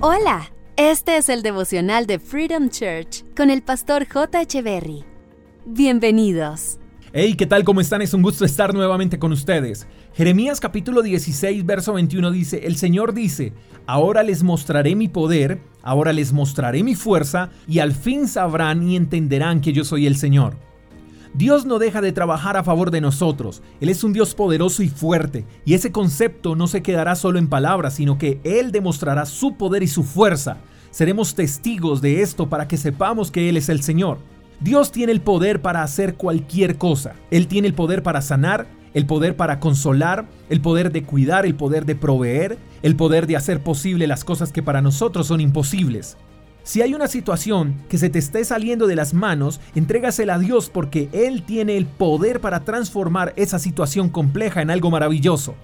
Hola, este es el devocional de Freedom Church con el pastor J. Echeverry. Bienvenidos. Hey, ¿qué tal? ¿Cómo están? Es un gusto estar nuevamente con ustedes. Jeremías capítulo 16, verso 21 dice, El Señor dice, ahora les mostraré mi poder, ahora les mostraré mi fuerza, y al fin sabrán y entenderán que yo soy el Señor. Dios no deja de trabajar a favor de nosotros. Él es un Dios poderoso y fuerte, y ese concepto no se quedará solo en palabras, sino que Él demostrará su poder y su fuerza. Seremos testigos de esto para que sepamos que Él es el Señor. Dios tiene el poder para hacer cualquier cosa. Él tiene el poder para sanar, el poder para consolar, el poder de cuidar, el poder de proveer, el poder de hacer posible las cosas que para nosotros son imposibles. Si hay una situación que se te esté saliendo de las manos, entrégasela a Dios porque Él tiene el poder para transformar esa situación compleja en algo maravilloso.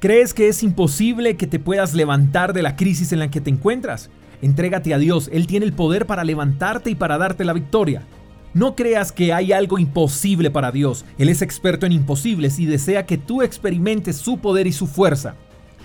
¿Crees que es imposible que te puedas levantar de la crisis en la que te encuentras? Entrégate a Dios, Él tiene el poder para levantarte y para darte la victoria. No creas que hay algo imposible para Dios, Él es experto en imposibles y desea que tú experimentes su poder y su fuerza.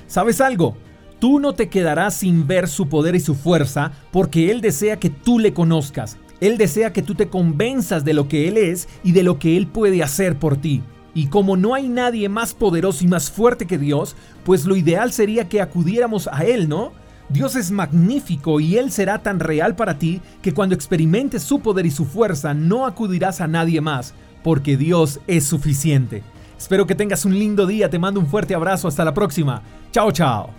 ¿Sabes algo? Tú no te quedarás sin ver su poder y su fuerza porque Él desea que tú le conozcas. Él desea que tú te convenzas de lo que Él es y de lo que Él puede hacer por ti. Y como no hay nadie más poderoso y más fuerte que Dios, pues lo ideal sería que acudiéramos a Él, ¿no? Dios es magnífico y Él será tan real para ti que cuando experimentes su poder y su fuerza no acudirás a nadie más, porque Dios es suficiente. Espero que tengas un lindo día, te mando un fuerte abrazo, hasta la próxima. Chao, chao.